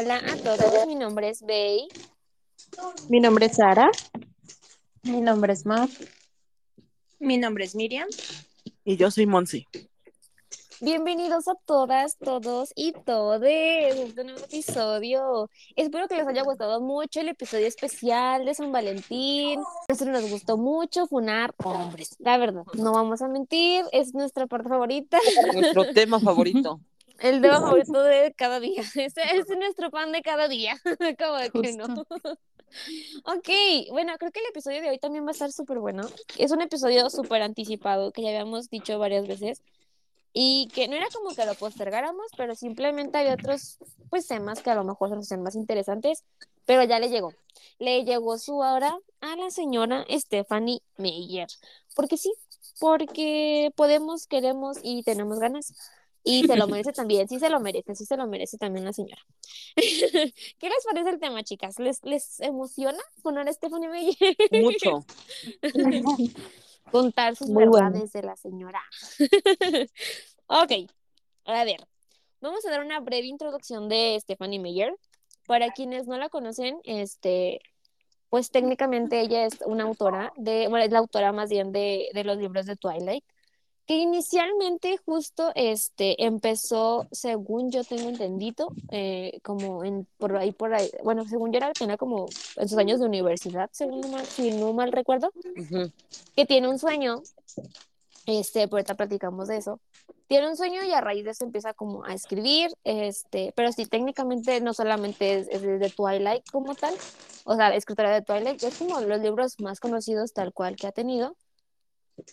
hola a todos. Mi nombre es Bey. Mi nombre es Sara. Mi nombre es Mar. Mi nombre es Miriam. Y yo soy Monsi. Bienvenidos a todas, todos y todes a este nuevo episodio. Espero que les haya gustado mucho el episodio especial de San Valentín. Nosotros nos gustó mucho funar hombres. La verdad, no vamos a mentir, es nuestra parte favorita. Nuestro tema favorito. El tema favorito de cada día. Ese es nuestro pan de cada día. Como de que no. Ok, bueno, creo que el episodio de hoy también va a estar súper bueno. Es un episodio súper anticipado que ya habíamos dicho varias veces y que no era como que lo postergáramos, pero simplemente había otros pues temas que a lo mejor nos hacen más interesantes, pero ya le llegó. Le llegó su hora a la señora Stephanie Meyer. Porque sí, porque podemos, queremos y tenemos ganas. Y se lo merece también, sí se lo merece, sí se lo merece también la señora. ¿Qué les parece el tema, chicas? ¿Les, les emociona poner a Stephanie Meyer? Mucho. Contar sus Muy bueno. verdades de la señora. ok, a ver, vamos a dar una breve introducción de Stephanie Meyer. Para quienes no la conocen, este, pues técnicamente ella es una autora de, bueno, es la autora más bien de, de los libros de Twilight, que inicialmente justo este, empezó, según yo tengo entendido, eh, como en, por ahí, por ahí, bueno, según yo era, tenía como en sus años de universidad, según mal, si no mal recuerdo, que tiene un sueño, este, pues ahorita platicamos de eso, tiene un sueño y a raíz de eso empieza como a escribir, este, pero sí, técnicamente no solamente es, es de Twilight como tal, o sea, escritora de Twilight, es como los libros más conocidos tal cual que ha tenido,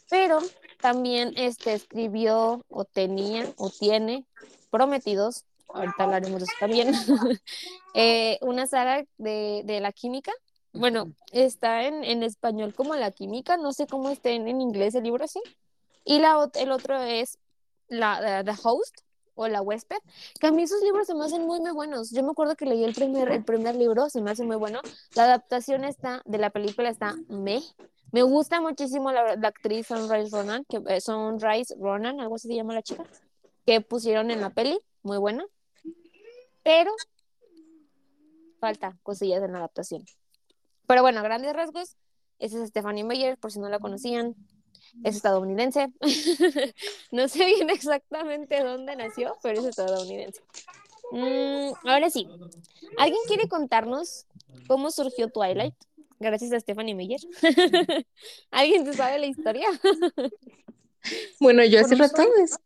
pero también este, escribió o tenía o tiene prometidos, ahorita hablaremos de eso también, eh, una saga de, de la química. Bueno, está en, en español como la química, no sé cómo está en, en inglés el libro así. Y la, el otro es la, The Host o La Huésped, que a mí esos libros se me hacen muy, muy buenos. Yo me acuerdo que leí el primer, el primer libro, se me hace muy bueno. La adaptación está, de la película está me. Me gusta muchísimo la, actriz Sunrise Ronan, que, eh, Ronan, algo así se llama la chica, que pusieron en la peli, muy buena. Pero falta cosillas en la adaptación. Pero bueno, grandes rasgos, esa es Stephanie Meyer, por si no la conocían, es estadounidense. no sé bien exactamente dónde nació, pero es estadounidense. Mm, ahora sí, ¿alguien quiere contarnos cómo surgió Twilight? Gracias a Stephanie Meyer. ¿Alguien te sabe la historia? Bueno, yo hace rato es-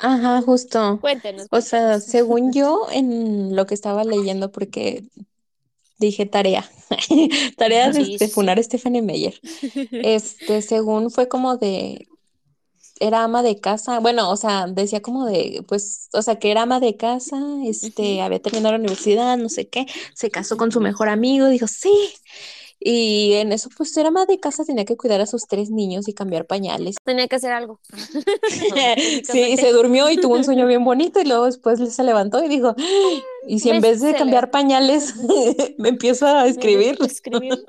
Ajá, justo. Cuéntenos. O sea, según yo, en lo que estaba leyendo, porque dije tarea, tarea de, de funar a Stephanie Meyer. Este, según fue como de, era ama de casa, bueno, o sea, decía como de, pues, o sea, que era ama de casa, este, había terminado la universidad, no sé qué, se casó con su mejor amigo, dijo, sí. Y en eso, pues, era ama de casa, tenía que cuidar a sus tres niños y cambiar pañales. Tenía que hacer algo. Sí, se durmió y tuvo un sueño bien bonito y luego después se levantó y dijo, y si en vez de cambiar pañales me empiezo a escribir. Escribir.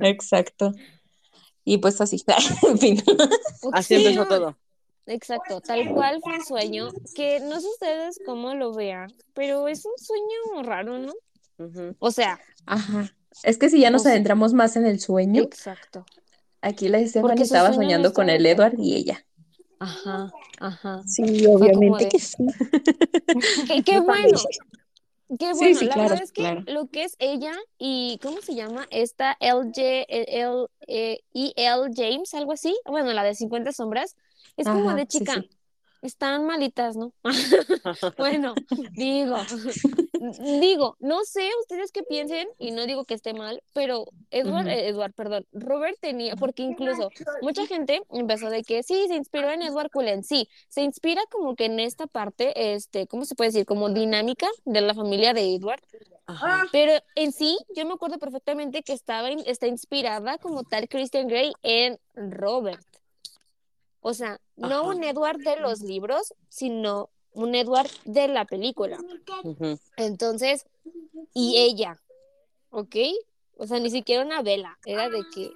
Exacto. Y pues así, en fin. Así Sí, empezó todo. Exacto, tal cual fue un sueño que no sé ustedes cómo lo vean, pero es un sueño raro, ¿no? O sea, Ajá. Es que si ya nos adentramos más en el sueño, exacto. aquí la Stephanie estaba soñando con el. Edward y ella. Ajá, ajá. Sí, obviamente de- que sí. Qué, bueno. Qué bueno, sí, la claro, verdad es que claro. lo que es ella y ¿cómo se llama? Esta LJ, L, eh, E.L. James, algo así. Bueno, la de 50 sombras. Es como de sí, chica. sí. Están malitas, ¿no? Bueno, digo, digo, no sé ustedes qué piensen y no digo que esté mal, pero Edward, eh, Edward, perdón, Robert tenía, porque incluso mucha gente empezó de que sí, se inspiró en Edward Cullen, sí, se inspira como que en esta parte, este, ¿cómo se puede decir? Como dinámica de la familia de Edward, Ajá. pero en sí, yo me acuerdo perfectamente que estaba, in- está inspirada como tal Christian Grey en Robert. O sea, no Ajá. un Edward de los libros, sino un Edward de la película. Entonces, y ella, ¿ok? O sea, ni siquiera una vela, era de que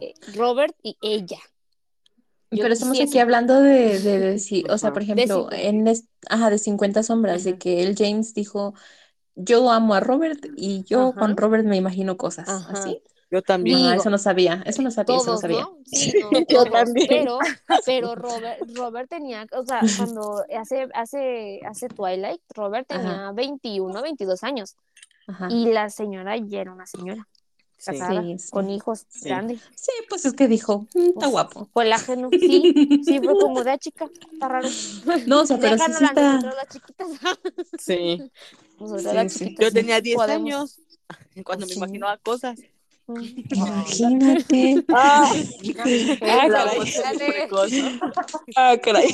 eh, Robert y ella. Yo Pero estamos aquí hablando de, de, decir, o sea, por De ejemplo, 50. en es- ajá, de 50 sombras, de que el James dijo yo amo a Robert y yo Ajá. con Robert me imagino cosas Ajá. así. Yo también. Digo, Ah, eso no sabía, eso no sabía, eso no todos, sabía. ¿no? Sí, no, Yo todos, también. Pero, pero Robert, Robert tenía, o sea, cuando hace, hace, hace Twilight, Robert Ajá. tenía 21, 22 años. Ajá. Y la señora ya era una señora Sí. casada, Sí, sí. con hijos, Sí. grande. Sí, pues es que dijo, "Mm, está Pues, guapo. Colágeno, sí, sí, fue como de "Ah, chica, está raro. No, o sea, pero sí, está. las chiquitas. Sí. Nosotros Sí, las sí. chiquitas. Yo tenía 10 podemos. años cuando me imaginaba cosas. Imagínate. Ah, Ah, caray. voz es precoz, ¿no? Ah, caray.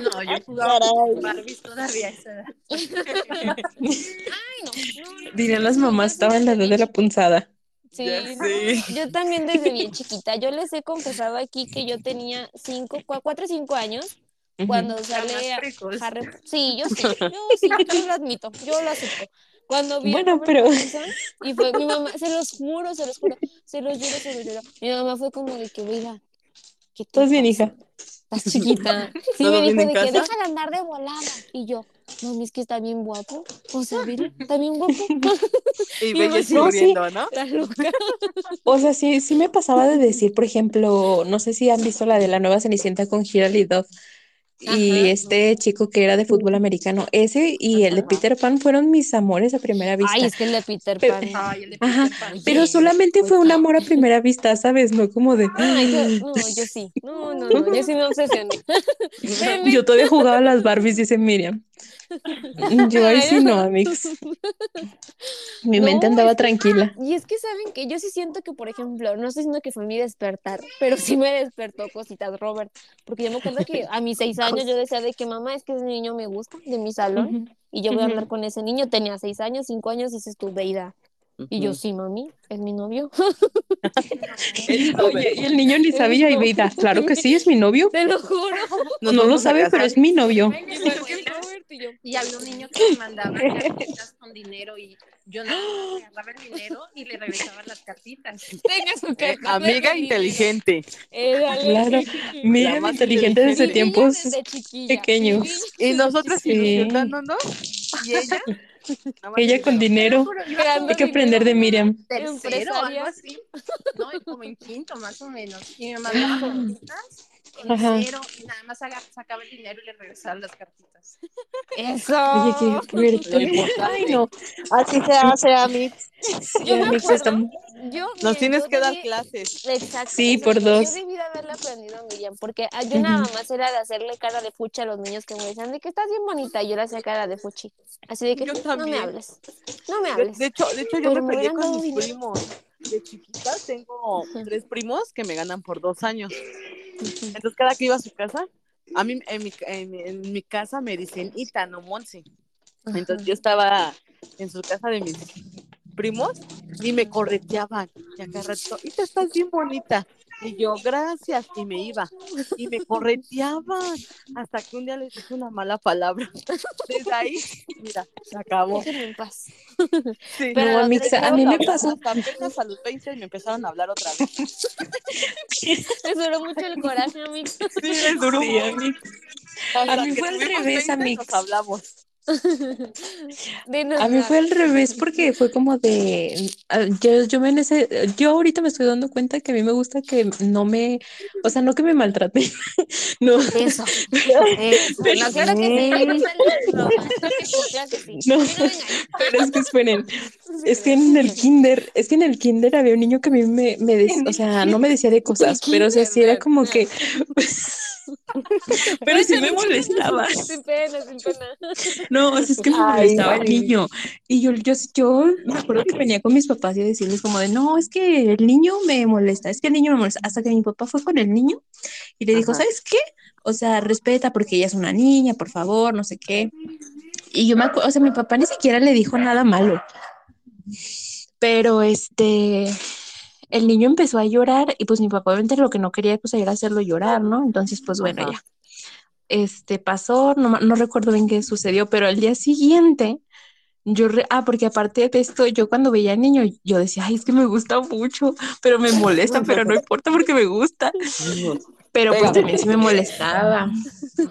No, yo jugaba con Barbies todavía esa edad. Dirían las mamás, estaba en la edad de la punzada. Sí, yo también desde bien chiquita. Yo les he confesado aquí que yo tenía cinco, cua- cuatro o cinco años. Cuando sale. Harry. Sí, yo sí, yo sí, yo lo admito, yo lo acepto. Cuando vi Bueno, pero- y fue mi mamá, se los juro, se los juro, se los juro, se los juro. Mi mamá fue como de que, mira, ¿qué te ¿Estás bien, hija? Estás chiquita. Sí, ¿Todo me dijo de que deja de andar de volada. Y yo, mami, es que está bien guapo. O sea, mira, está bien guapo. Y Y Bella yo, sí. corriendo, ¿no? Está loca. O sea, sí, sí me pasaba de decir, por ejemplo, no sé si han visto la de la nueva Cenicienta con Hilary Duff y Ajá. este chico que era de fútbol americano. Ese y el de Ajá. Peter Pan fueron mis amores a primera vista. Ay, es que el de Peter Pero- Pan. Ay, el de Ajá, Peter Pan. Pero solamente fue un amor a primera vista, ¿sabes? No como de... Ay, yo, no, yo sí. No, no, no, yo sí me obsesioné. Yo todavía jugaba a las Barbies, dice Miriam. Yo ahí sí no, amigos. Mi No, mente andaba tranquila. Y es que saben que yo sí siento que, por ejemplo, no estoy diciendo que fue mi despertar, pero sí me despertó cositas Robert, porque yo me acuerdo que a mis seis años yo decía de que mamá es que ese niño me gusta de mi salón Ujú. y yo voy a Ujú. con ese niño, tenía seis años, cinco años y dices Beida. Y yo, sí, mami, es mi novio. Oye, y el niño ni sabía y no. veida, claro que sí, es mi novio. Te lo juro. Nos No lo sabe, pero es mi novio. El Robert y yo. Y había un niño que me mandaba cartitas con dinero y yo más agarraba el dinero y le regresaba las cartitas. Tenga su Eh, amiga inteligente. Eh. Claro. Miriam más inteligente desde inteligente. tiempos desde pequeños. Mi Y desde nosotras Sí. ilusionándonos. Y ella. Ella con dinero. Hay que aprender de Miriam. Tercero, algo así. No, como en quinto más o menos. Y me mandaba Ajá. cero y nada más saca- sacaba el dinero y le regresaba las cartitas. Eso. Oye, qué. Ay, no. así se hace, Amix. Sí, Yo me acuerdo, yo, Nos tienes yo que dar debí- clases. Exacto. Sí, por dos. Yo debí de haberle aprendido a Miriam, porque ah, yo nada más era de hacerle cara de fuchi a los niños que me decían de que estás bien bonita, y yo le hacía cara de fuchi. Así de que Yo no me hables, no me hables. de hecho, de hecho yo Pero me peleé con mis primos. De chiquita tengo tres primos que me ganan por dos años. Entonces, cada que iba a su casa, a mí en mi, en, en mi casa me dicen Ita, no Monse. Entonces, yo estaba en su casa de mis primos y me correteaban. Y acá rato, Ita, estás bien bonita. Y yo, gracias. Y me iba. Y me correteaban. Hasta que un día les dije una mala palabra. Desde ahí, mira, se acabó. Déjenme en paz. Sí. Pero No, amiga, otra a mí me pasó. Apenas a los 20 me empezaron a hablar otra vez. Me duró mucho el coraje, amigo. Sí, les duró Sí, amigos. Hasta a mí fue al revés, 20 amigos. Nos hablamos. Dinos A mí fue al revés porque fue como de, ah, yo, yo me en ese, yo ahorita me estoy dando cuenta que a mí me gusta que no me, o sea, no que me maltraten, no, Eso. Eso. No, claro que sí. Claro que sí. No. Pero es que esperen, es que en el kinder, es que en el kinder había un niño que a mí me, me o sea, no me decía de cosas, pero o sea, sí era como que, pero sí me molestaba. Sin pena, sin pena. No, o sea, es que me molestaba el niño. Y yo, yo, yo me acuerdo que venía con mis papás y decirles como de, no, es que el niño me molesta, es que el niño me molesta. Hasta que mi papá fue con el niño y le dijo, Ajá. ¿sabes qué? O sea, respeta porque ella es una niña, por favor, no sé qué. Y yo me acuerdo, o sea, mi papá ni siquiera le dijo nada malo. Pero este, el niño empezó a llorar y pues mi papá obviamente lo que no quería pues era hacerlo llorar, ¿no? Entonces, pues bueno, Ajá. ya este pasó, no, no recuerdo bien qué sucedió, pero al día siguiente, yo, re- ah, porque aparte de esto, yo cuando veía al niño, yo decía, ay, es que me gusta mucho, pero me molesta, pero no importa porque me gusta. Pero pues también sí me molestaba.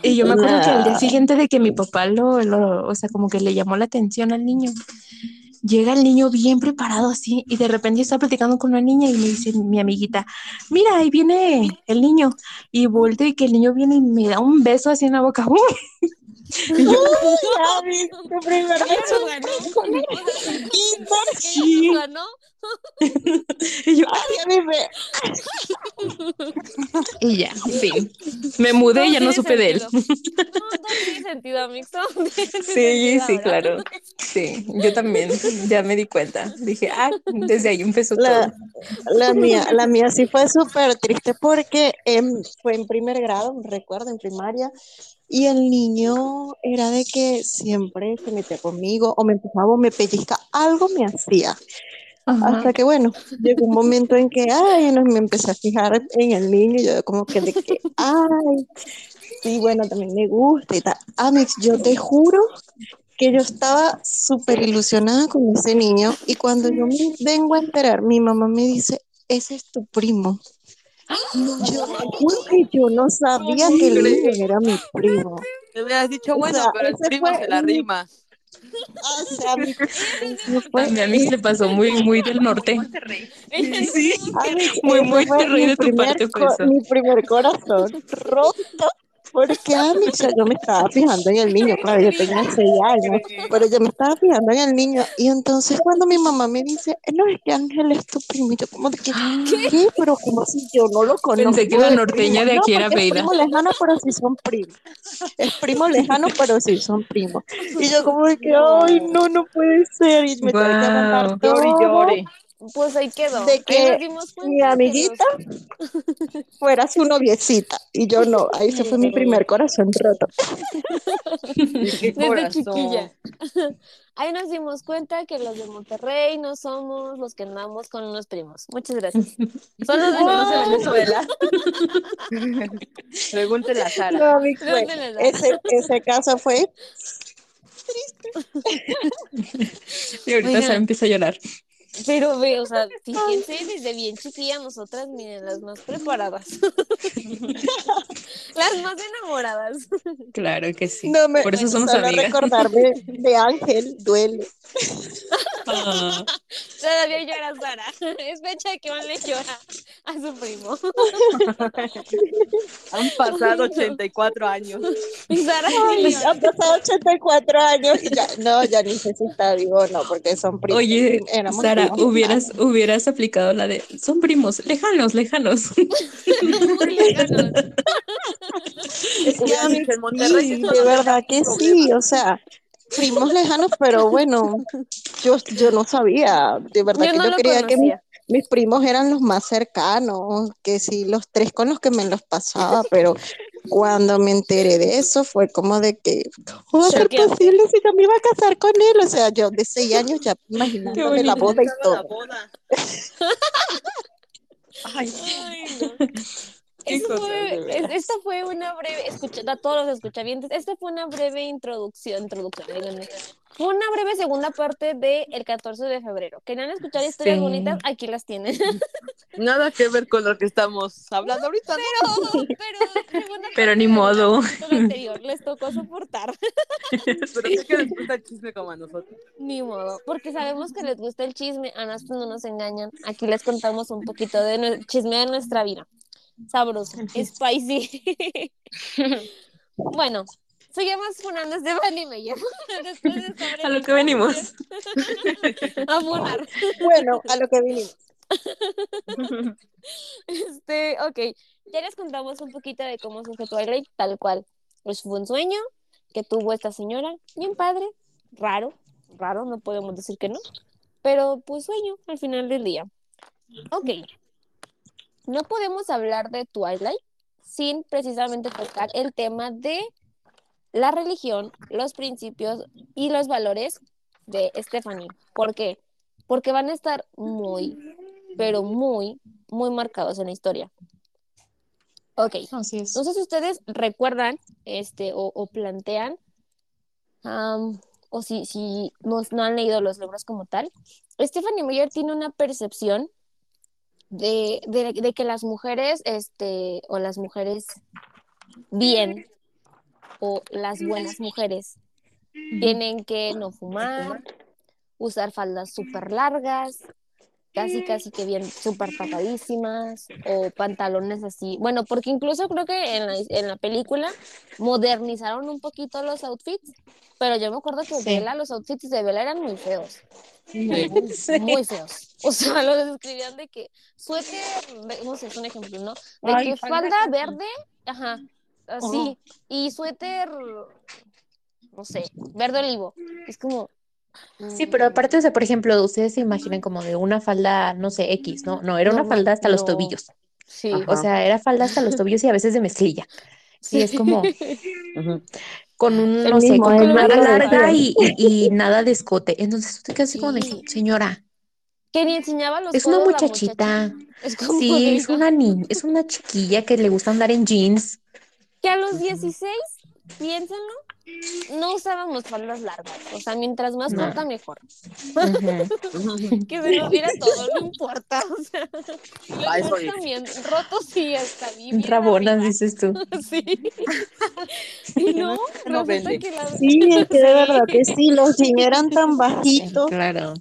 Y yo me acuerdo que al día siguiente de que mi papá lo, lo, o sea, como que le llamó la atención al niño, llega el niño bien preparado así y de repente yo estaba platicando con una niña y me dice mi amiguita, mira, ahí viene el niño. Y volteo y que el niño viene y me da un beso así en la boca. ¡Uy! Y yo, Gaby, tu primer Ya beso. ganó. Ya ganó. y yo, Ay, a mí me- y ya, fin. Me mudé y ya no supe de él. No, tiene sentido, Amix. Sí, sí, claro. Sí, yo también, ya me di cuenta. Dije, ah, desde ahí empezó todo. la mía, la mía sí fue súper triste porque em, fue en primer grado, recuerdo, en primaria, y el niño era de que siempre se metía conmigo o me empujaba o me pellizca, algo me hacía. Ajá. Hasta que bueno, llegó un momento en que, ay, no, me empecé a fijar en el niño y yo como que de que, ay, sí, bueno, también me gusta y tal. Amix, yo te juro que yo estaba súper ilusionada con ese niño y cuando yo me vengo a enterar, mi mamá me dice, ese es tu primo. Yo que yo no sabía que niño era mi primo. Te hubieras dicho, O bueno, sea, pero el primo fue se la rima. O sea, mi- A mi amiga le pasó muy, muy del norte. Sí, muy, muy fue de tu primer parte fue eso. mi primer corazón roto. Porque Amix, o sea, yo me estaba fijando en el niño, claro, yo tenía seis años, pero yo me estaba fijando en el niño. Y entonces cuando mi mamá me dice, no, es que Ángel es tu primo, y yo como de que, ¿qué? Pero como si yo no lo conozco. Pensé que la norteña de No, aquí era porque Es primo lejano, pero sí son primos. Es primo lejano, pero sí son primos. Y yo como de que, ay, no, no puede ser. Y me tuve que aguantar Guau. Llore llore. Pues ahí quedó. de Ahí que nos dimos cuenta mi amiguita fuera su noviecita. Y yo no, ahí se fue mi primer corazón roto. Desde corazón. chiquilla. Ahí nos dimos cuenta que los de Monterrey no somos los que andamos con unos primos. Muchas gracias. Son los de los de Venezuela. Pregúntele a Sara. No, mi fue- Pregúntenle a Sara. ese, ese caso fue Y ahorita. Sara empieza a llorar. Pero ve, o sea, fíjense, desde bien chiquilla nosotras, miren, las más preparadas. las más enamoradas. Claro que sí. No me Por eso somos solo amigas. recordarme de Ángel duele. Ah, Todavía llora Sara. Es fecha de que Van le llora a su primo. Han pasado 84 años. Y Sara Ay, llora. han pasado 84 años y ya, no, ya ni sé si está vivo o no, porque son primos. Oye, Éramos Sara, hubieras, hubieras aplicado la de son primos, lejanos, lejanos. Muy lejanos. Es que Hubieras a mí dicho, en Monterrey sí, de verdad que sí, o sea, primos lejanos, pero bueno, yo, yo no sabía, de verdad Yo que no yo creía que mis primos eran los más cercanos, que sí, los tres con los que me los pasaba, pero cuando me enteré de eso fue como de que, ¿cómo va a ser posible si yo me iba a casar con él? O sea, yo de seis años ya imaginándome la boda y todo. boda. Ay, Ay, no. Cosas, fue, es- veras. esta fue una breve, escucha, a todos los escuchavientes, esta fue una breve introducción, introducción, díganme. Fue una breve segunda parte del el 14 de febrero. ¿Querían escuchar historias Sí. bonitas? Aquí las tienen. nada que ver con lo que estamos hablando ahorita, ¿no? Pero, pero, segunda Pero parte ni modo. anterior les tocó soportar. Pero sí que les gusta el chisme como a nosotros. Ni modo, porque sabemos que les gusta el chisme, a nosotros no nos engañan. Aquí les contamos un poquito de chisme de nuestra vida. Sabroso, spicy. bueno, seguimos funando a Esteban y me llevo. Después de A lo que venimos. A funar. Bueno, a lo que vinimos. Este, ok, ya les contamos un poquito de cómo surgió Twilight, tal cual. Pues fue un sueño que tuvo esta señora, bien padre, raro, raro, no podemos decir que no, pero pues sueño al final del día. Ok, no podemos hablar de Twilight sin precisamente tocar el tema de la religión, los principios y los valores de Stephanie. ¿Por qué? Porque van a estar muy, pero muy, muy marcados en la historia. Ok, Así es. no sé si ustedes recuerdan este, o, o plantean, o si, si no, no han leído los libros como tal. Stephanie Meyer tiene una percepción de, de, que las mujeres, este, o las mujeres bien, o las buenas mujeres, tienen que no fumar, usar faldas súper largas, casi casi que bien súper tapadísimas, o pantalones así. Bueno, porque incluso creo que en la, en la película modernizaron un poquito los outfits, pero yo me acuerdo que Sí. Bella, los outfits de Bella eran muy feos muy, Sí. muy feos. O sea, los describían de que suéter, no sé, es un ejemplo, ¿no? De Ay, que falda verde, ajá, así, y suéter, no sé, verde olivo. Es como. Sí, mm, pero aparte, o sea, por ejemplo, ustedes se imaginan como de una falda, no sé, X, ¿no? No, era una falda hasta los tobillos. Sí. Ajá. O sea, era falda hasta los tobillos y a veces de mezclilla. Y es como con un, no sé, con una larga y, y, y nada de escote. Entonces tú te quedas así como de, Sí. señora, Que ni enseñaba los es una muchachita. Es como Sí, es una niña, es una chiquilla que le gusta andar en jeans. Que a los 16, piénsenlo, no usábamos faldas largas. O sea, mientras más No. corta, mejor. Que se nos viera todo, no importa. O sea, Ah, también, rotos y hasta bien. Rabonas, arriba. dices tú. Sí. Y no, no resulta que la. Sí, es que de Sí. verdad que sí, los jeans eran tan bajitos. Claro.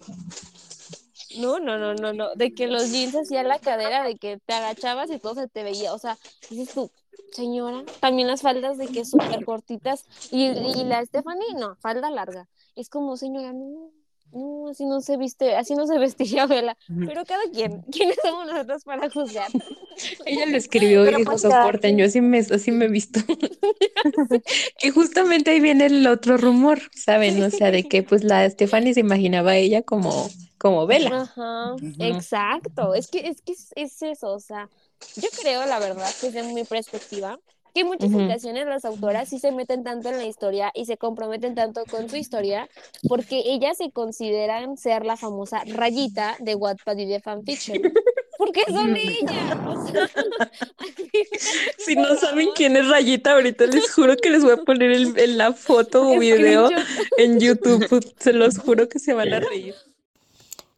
No, no, no, no, no. De que los jeans hacían la cadera, de que te agachabas y todo se te veía. O sea, dices tú, señora, también las faldas de que súper cortitas. Y, y la Stephanie, no, falda larga. Es como, señora, no, no, así no se viste, así no se vestiría Vela. Pero cada quien, ¿quiénes somos nosotros para juzgar? Ella lo escribió Pero y dijo, pues soporten, yo así me, así me he visto. que justamente ahí viene el otro rumor, ¿saben? O sea, de que pues la Stephanie se imaginaba a ella como, como Vela. Ajá, Ujú. exacto. Es que, es que es, es eso, o sea, yo creo, la verdad, desde mi perspectiva, que en muchas Ujú. ocasiones las autoras sí se meten tanto en la historia y se comprometen tanto con su historia porque ellas se consideran ser la famosa rayita de Wattpad y de fanfiction. Porque son ellas. O sea, Si no saben quién es Rayita, ahorita les juro que les voy a poner el- en la foto o video en YouTube. Se los juro que se van a reír.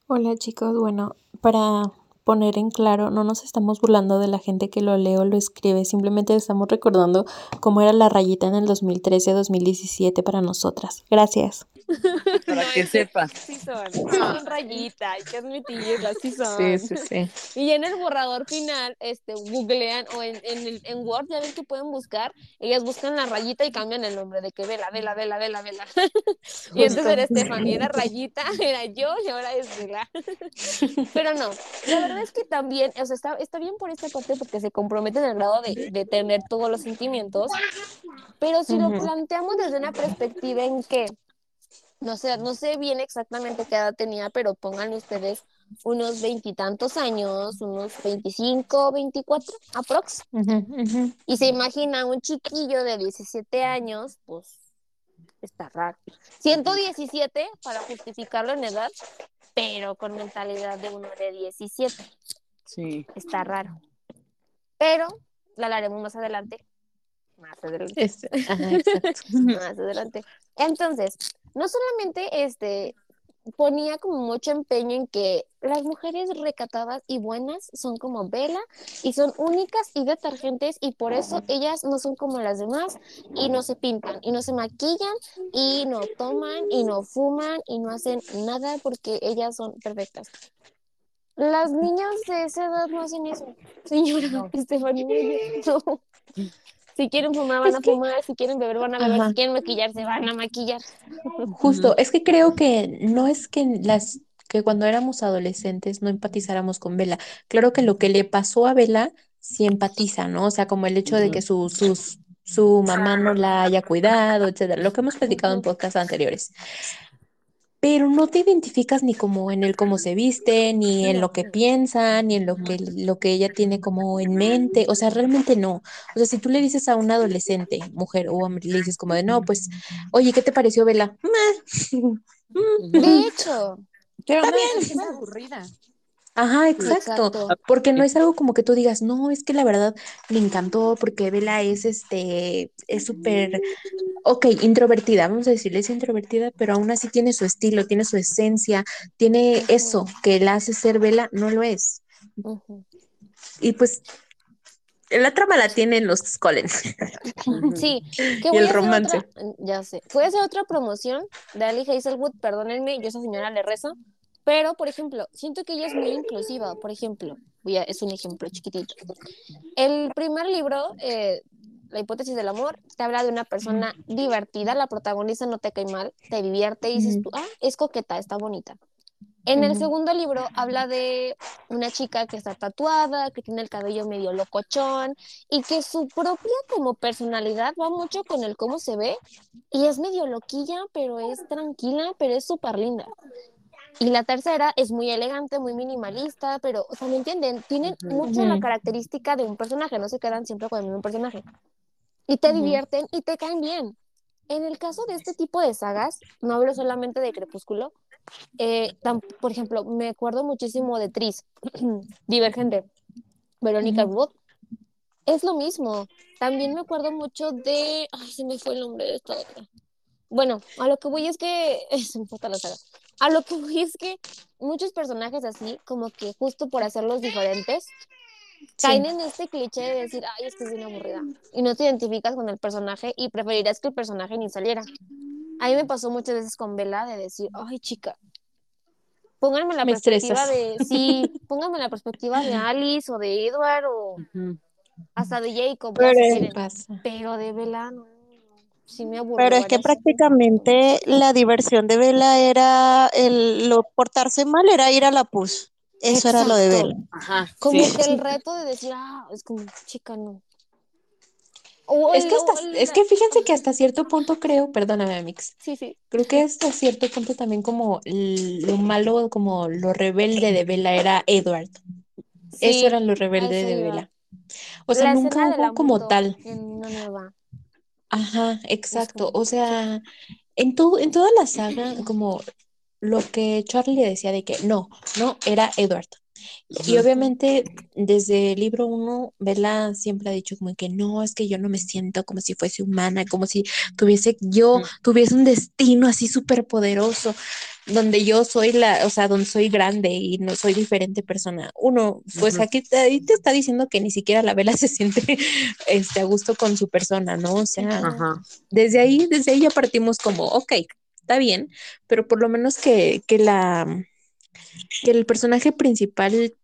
Hola chicos, bueno, para poner en claro, no nos estamos burlando de la gente que lo lee o lo escribe, simplemente estamos recordando cómo era la rayita en el 2013-2017 para nosotras. Gracias. Para que es sepa. Sí son, sí son rayita, hay que admitirlo, sí son. Sí, sí, sí. Y en el borrador final, este, googlean o en, en, el, en Word, ya ven que pueden buscar, ellas buscan la rayita y cambian el nombre de que vela, vela, vela, vela, vela. y entonces era Stephanie, era rayita, era yo y ahora es vela. Pero no, la verdad es que también, o sea, está, está bien por esta parte porque se comprometen al grado de, de tener todos los sentimientos, pero si lo planteamos desde una perspectiva en que, no sé, no sé bien exactamente qué edad tenía, pero pongan ustedes unos veintitantos años, unos 25, 24, aprox. Y se imagina un chiquillo de 17 años, pues está raro. 117 para justificarlo en edad, pero con mentalidad de uno de 17. Sí. Está raro. Pero la hablaremos más adelante. Más adelante. Es- ajá, exacto. más adelante. Entonces, no solamente este ponía como mucho empeño en que las mujeres recatadas y buenas son como Vela y son únicas y detergentes y por eso ellas no son como las demás y no se pintan y no se maquillan y no toman y no fuman y no hacen nada porque ellas son perfectas. Las niñas de esa edad no hacen eso, señora Estefanía no. Si quieren fumar, van Es a que- fumar. Si quieren beber, van a beber. Ajá. Si quieren maquillarse, van a maquillar. Justo, es que creo que no es que las que cuando éramos adolescentes no empatizáramos con Bella. Claro que lo que le pasó a Bella sí empatiza, ¿no? O sea, como el hecho de que su, sus, su mamá no la haya cuidado, etcétera, lo que hemos platicado en podcasts anteriores. Pero no te identificas ni como en el cómo se viste, ni en lo que piensa, ni en lo que, lo que ella tiene como en mente. O sea, realmente no. O sea, si tú le dices a un adolescente, mujer o hombre, le dices como de, no, pues, oye, ¿qué te pareció Bella? De hecho, Pero no, es que es aburrida. Ajá, exacto. exacto. Porque no es algo como que tú digas, no, es que la verdad me encantó porque Bella es este, es súper, ok, introvertida, vamos a decirle, es introvertida, pero aún así tiene su estilo, tiene su esencia, tiene eso que la hace ser Bella, no lo es. Y pues la trama la tienen los Collins. Sí, que Y voy el a hacer romance. otra, ya sé, voy a hacer otra promoción de Ali Hazelwood, perdónenme, yo esa señora le rezo, pero, por ejemplo, siento que ella es muy inclusiva, por ejemplo, voy a, es un ejemplo chiquitito. El primer libro, eh, La hipótesis del amor, te habla de una persona divertida, la protagonista no te cae mal, te divierte y dices tú, ah, es coqueta, está bonita. En el segundo libro habla de una chica que está tatuada, que tiene el cabello medio locochón y que su propia como personalidad va mucho con el cómo se ve y es medio loquilla, pero es tranquila, pero es súper linda. Y la tercera es muy elegante, muy minimalista, pero, o sea, ¿me entienden? Tienen mucho la Ujú. característica de un personaje, no se quedan siempre con el mismo personaje. Y te Ujú. divierten y te caen bien. En el caso de este tipo de sagas, no hablo solamente de Crepúsculo, eh, tam- por ejemplo, me acuerdo muchísimo de Tris, Divergente, Verónica Ujú. Wood, es lo mismo. También me acuerdo mucho de, ay, se me fue el nombre de esta otra. Bueno, a lo que voy es que, se me falta la saga. A lo que voy es que muchos personajes así, como que justo por hacerlos diferentes, caen en este cliché de decir, ay, es que es bien aburrida. Y no te identificas con el personaje y preferirías que el personaje ni saliera. A mí me pasó muchas veces con Bella de decir, ay, chica, pónganme la Me perspectiva estresas. de, sí, pónganme la perspectiva de Alice o de Edward o hasta de Jacob, Pero si. Pasa. Pero de Bella, no, sí me aburrió Pero es que prácticamente la diversión de Vela era el lo portarse mal era ir a la pus. Eso era lo de. Vela. Ajá. Como sí. que el reto de decir, ah, es como, chica, no. Es que, hasta, es que fíjense que hasta cierto punto creo, perdóname, Amix, Sí, sí. creo que hasta cierto punto también como lo malo, como lo rebelde de Bella era Edward. Eso Sí, era lo rebelde eso de. Bella. O sea, La nunca hubo como moto tal. en una nueva. Ajá, exacto. O sea, en todo, en toda la saga, como lo que Charlie decía de que no, no, era Edward. Y obviamente desde el libro uno, Bella siempre ha dicho como que no, es que yo no me siento como si fuese humana, como si tuviese, yo Ujú. tuviese un destino así súper poderoso, donde yo soy la, o sea, donde soy grande y no soy diferente persona. Uno, pues aquí te, ahí te está diciendo que ni siquiera la Bella se siente este, a gusto con su persona, ¿no? O sea, desde ahí, desde ahí ya partimos como, ok, está bien, pero por lo menos que, que la, que el personaje principal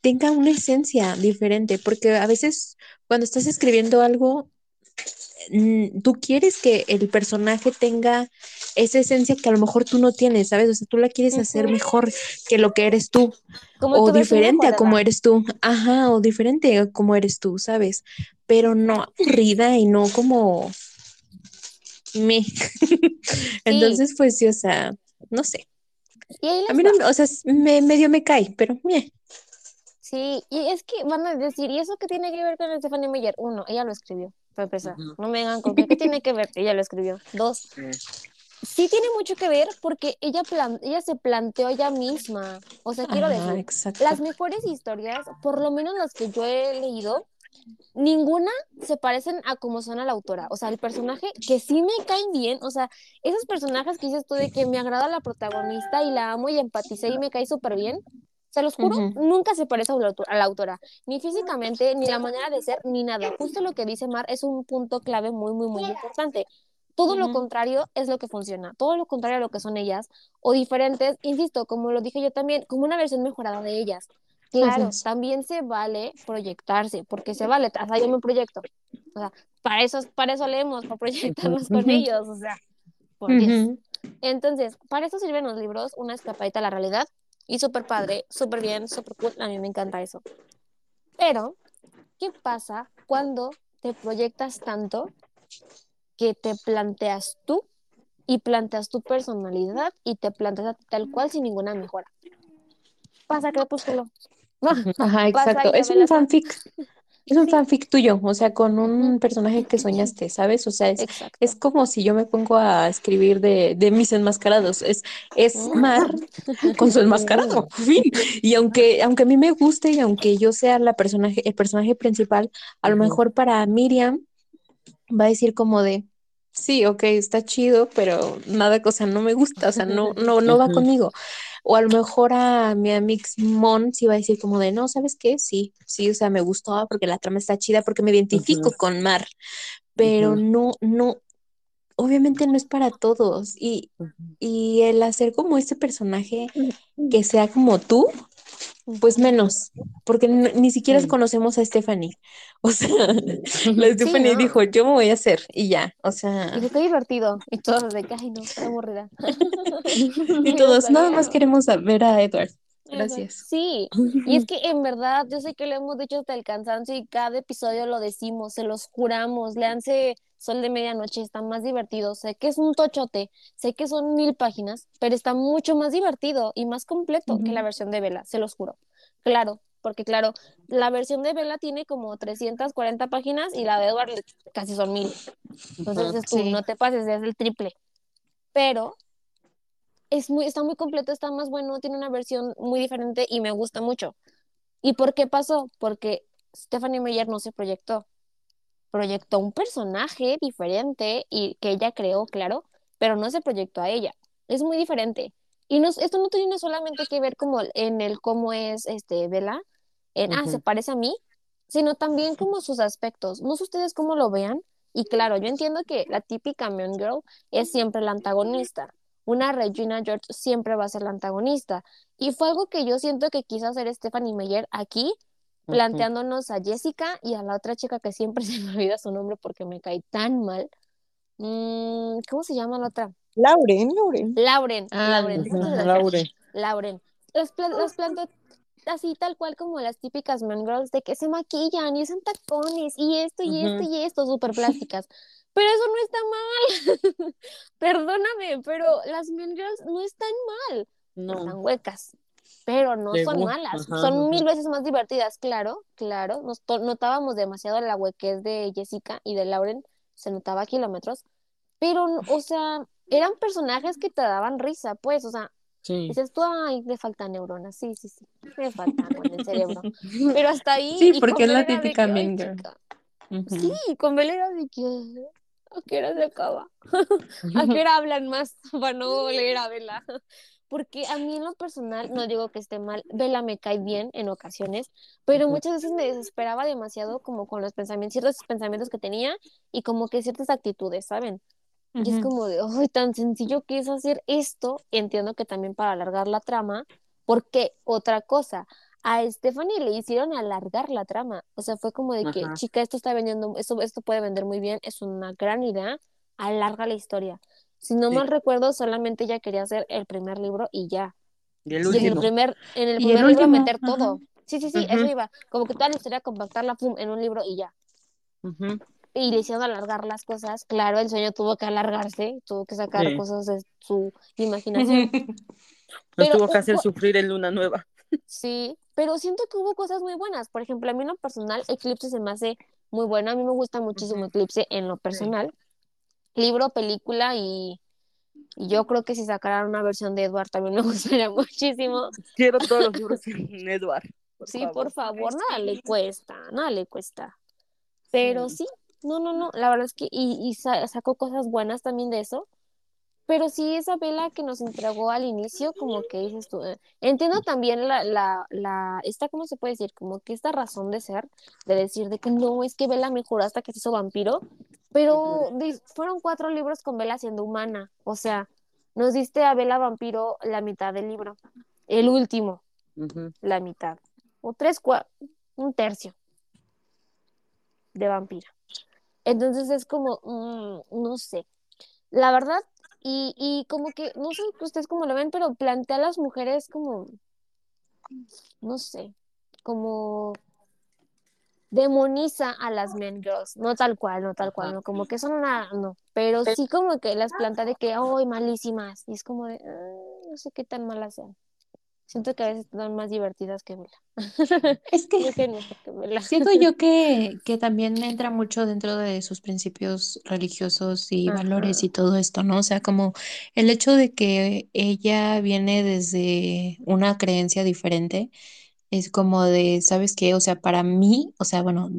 tenga una esencia diferente, porque a veces cuando estás escribiendo algo, mm, tú quieres que el personaje tenga esa esencia que a lo mejor tú no tienes, ¿sabes? O sea, tú la quieres hacer mejor que lo que eres tú, Como o diferente a como eres tú, ajá, o diferente a como eres tú, ¿sabes? Pero no aburrida y no como me. Entonces, pues sí, o sea, no sé. Y ahí A mí no, o sea, me, medio me cae, pero meh. Sí, y es que van a decir, ¿y eso qué tiene que ver con Stephanie Meyer? Uno, ella lo escribió, para empezar. Ujú. No me digan con qué, ¿qué tiene que ver? Ella lo escribió. Dos, Sí. sí tiene mucho que ver porque ella, plan- ella se planteó ella misma. O sea, quiero Ajá, decir, exacto. las mejores historias, por lo menos las que yo he leído, ninguna se parecen a como suena la autora. O sea, el personaje que sí me caen bien, o sea, esos personajes que dices tú de que me agrada la protagonista y la amo y empaticé y me cae súper bien. Se los juro, nunca se parece a la, auto- a la autora, ni físicamente, ni la manera de ser, ni nada. Justo lo que dice Mar es un punto clave muy, muy, muy importante. Todo lo contrario es lo que funciona, todo lo contrario a lo que son ellas, o diferentes, insisto, como lo dije yo también, como una versión mejorada de ellas. Claro, también se vale proyectarse, porque se vale, o sea, yo me proyecto. O sea, para eso, para eso leemos, para proyectarnos con ellos, o sea, por. Ujú. Entonces, para eso sirven los libros, una escapadita a la realidad, y súper padre, súper bien, súper cool, a mí me encanta eso. Pero, ¿qué pasa cuando te proyectas tanto que te planteas tú y planteas tu personalidad y te planteas tal cual sin ninguna mejora? Pasa Crepúsculo. Ajá, exacto. Es un fanfic. Es un Sí. fanfic tuyo, o sea, con un personaje que soñaste, ¿sabes? O sea, es, Exacto. es como si yo me pongo a escribir de, de mis enmascarados. Es, es. Mar con su enmascarado. fin. Y aunque, aunque a mí me guste y aunque yo sea la personaje, el personaje principal, a lo mejor para Miriam va a decir como de, sí, ok, está chido, pero nada, o sea, no me gusta, o sea, no, no, no va conmigo. O a lo mejor a mi amix Mon sí va a decir como de, no, ¿sabes qué? Sí, sí, o sea, me gustó porque la trama está chida, porque me identifico con Mar, pero no, no, obviamente no es para todos. Y, y el hacer como este personaje que sea como tú, pues menos, porque ni siquiera Sí. conocemos a Stephanie. O sea, la Stephanie ¿no? dijo, yo me voy a hacer y ya, o sea, Y qué divertido. Y todos de que, ay, no, está aburrida. y todos, nada más queremos ver a Edward. Gracias. Sí, y es que en verdad, yo sé que lo hemos dicho hasta el cansancio y cada episodio lo decimos, se los juramos, leanse Sol de Medianoche, está más divertido, sé que es un tochote, sé que son mil páginas, pero está mucho más divertido y más completo que la versión de Vela, se los juro. Claro, porque claro, la versión de Vela tiene como 340 páginas y la de Edward casi son mil. Entonces tú, Sí. no te pases, es el triple. Pero es muy, está muy completo, está más bueno, tiene una versión muy diferente y me gusta mucho. ¿Y por qué pasó? Porque Stephanie Meyer no se proyectó. Proyectó un personaje diferente y que ella creó, claro, pero no se proyectó a ella. Es muy diferente. Y no, esto no tiene solamente que ver como en el cómo es este Bella, en ah, se parece a mí, sino también como sus aspectos. No sé ustedes cómo lo vean. Y claro, yo entiendo que la típica Mean Girl es siempre la antagonista. Una Regina George siempre va a ser la antagonista. Y fue algo que yo siento que quiso hacer Stephanie Meyer aquí. Planteándonos a Jessica y a la otra chica que siempre se me olvida su nombre porque me cae tan mal. Mm, ¿cómo se llama la otra? Lauren, Lauren. Lauren, Ah, Lauren, Ujú. muchas gracias. Laure. Lauren. Las, pla- las así tal cual como las típicas man girls de que se maquillan y usan tacones y esto y esto y esto, súper plásticas. Pero eso no está mal. Perdóname, pero las man girls no están mal. Están No. huecas, pero no son malas. Ajá, Son mil veces más divertidas, claro, claro. Nos notábamos demasiado la huequez de Jessica y de Lauren, se notaba a kilómetros. Pero, o sea, eran personajes que te daban risa, pues, o sea, Sí. dices tú, ay, le faltan neuronas, sí, sí, sí, le faltan en el cerebro. Pero hasta ahí, Sí, porque es la típica mean girl. sí, con Bella era de que, ¿a qué hora se acaba? ¿A qué hora hablan más para no leer a Bella? Porque a mí en lo personal, no digo que esté mal, Bella me cae bien en ocasiones, pero muchas veces me desesperaba demasiado como con los pensamientos, ciertos pensamientos que tenía y como que ciertas actitudes, ¿saben? Y es como de, ay, tan sencillo que es hacer esto. Entiendo que también para alargar la trama, porque otra cosa, a Stephanie le hicieron alargar la trama. O sea, fue como de que, Ajá. chica, esto está vendiendo, esto, esto puede vender muy bien, es una gran idea, alarga la historia. Si no Sí. mal recuerdo, solamente ella quería hacer el primer libro y ya. Y el Y en el último. primer, en el Y primer el libro último, meter ajá. todo. Sí, sí, sí, eso Ujú. iba. Como que toda la historia compactarla pum, en un libro y ya y le hicieron alargar las cosas. Claro, el sueño tuvo que alargarse, tuvo que sacar Sí. cosas de su imaginación. Pero tuvo que hacer sufrir en Luna Nueva. sí, pero siento que hubo cosas muy buenas. Por ejemplo, a mí en lo personal, Eclipse se me hace muy bueno. A mí me gusta muchísimo. Eclipse en lo personal. Libro, película y, y yo creo que si sacaran una versión de Edward también me gustaría muchísimo. Quiero todos los libros en Edward. Por Sí, favor. por favor, nada le cuesta, nada le cuesta. Pero Sí. sí, no, no, no, la verdad es que, y, y sa- sacó cosas buenas también de eso, pero sí esa vela que nos entregó al inicio, como que dices tú, eh, entiendo también la, la, la, esta, ¿cómo se puede decir? Como que esta razón de ser, de decir de que no, es que Vela mejoró hasta que se hizo vampiro, pero fueron cuatro libros con Vela siendo humana, o sea, nos diste a Vela vampiro la mitad del libro, el último, la mitad, o tres, cua- un tercio de vampira. Entonces es como, mm, no sé, la verdad, y, y como que, no sé ustedes cómo lo ven, pero plantea a las mujeres como, no sé, como demoniza a las men girls, no tal cual, no tal cual, no, como que son una, no, pero sí como que las planta de que, ¡ay, malísimas! Y es como de, "Ah, no sé qué tan malas sean. Siento que a veces están más divertidas que Bella. Es que que mejor que Bella. siento yo que, que también entra mucho dentro de sus principios religiosos y valores y todo esto, ¿no? O sea, como el hecho de que ella viene desde una creencia diferente, es como de, ¿sabes qué? O sea, para mí, o sea, bueno,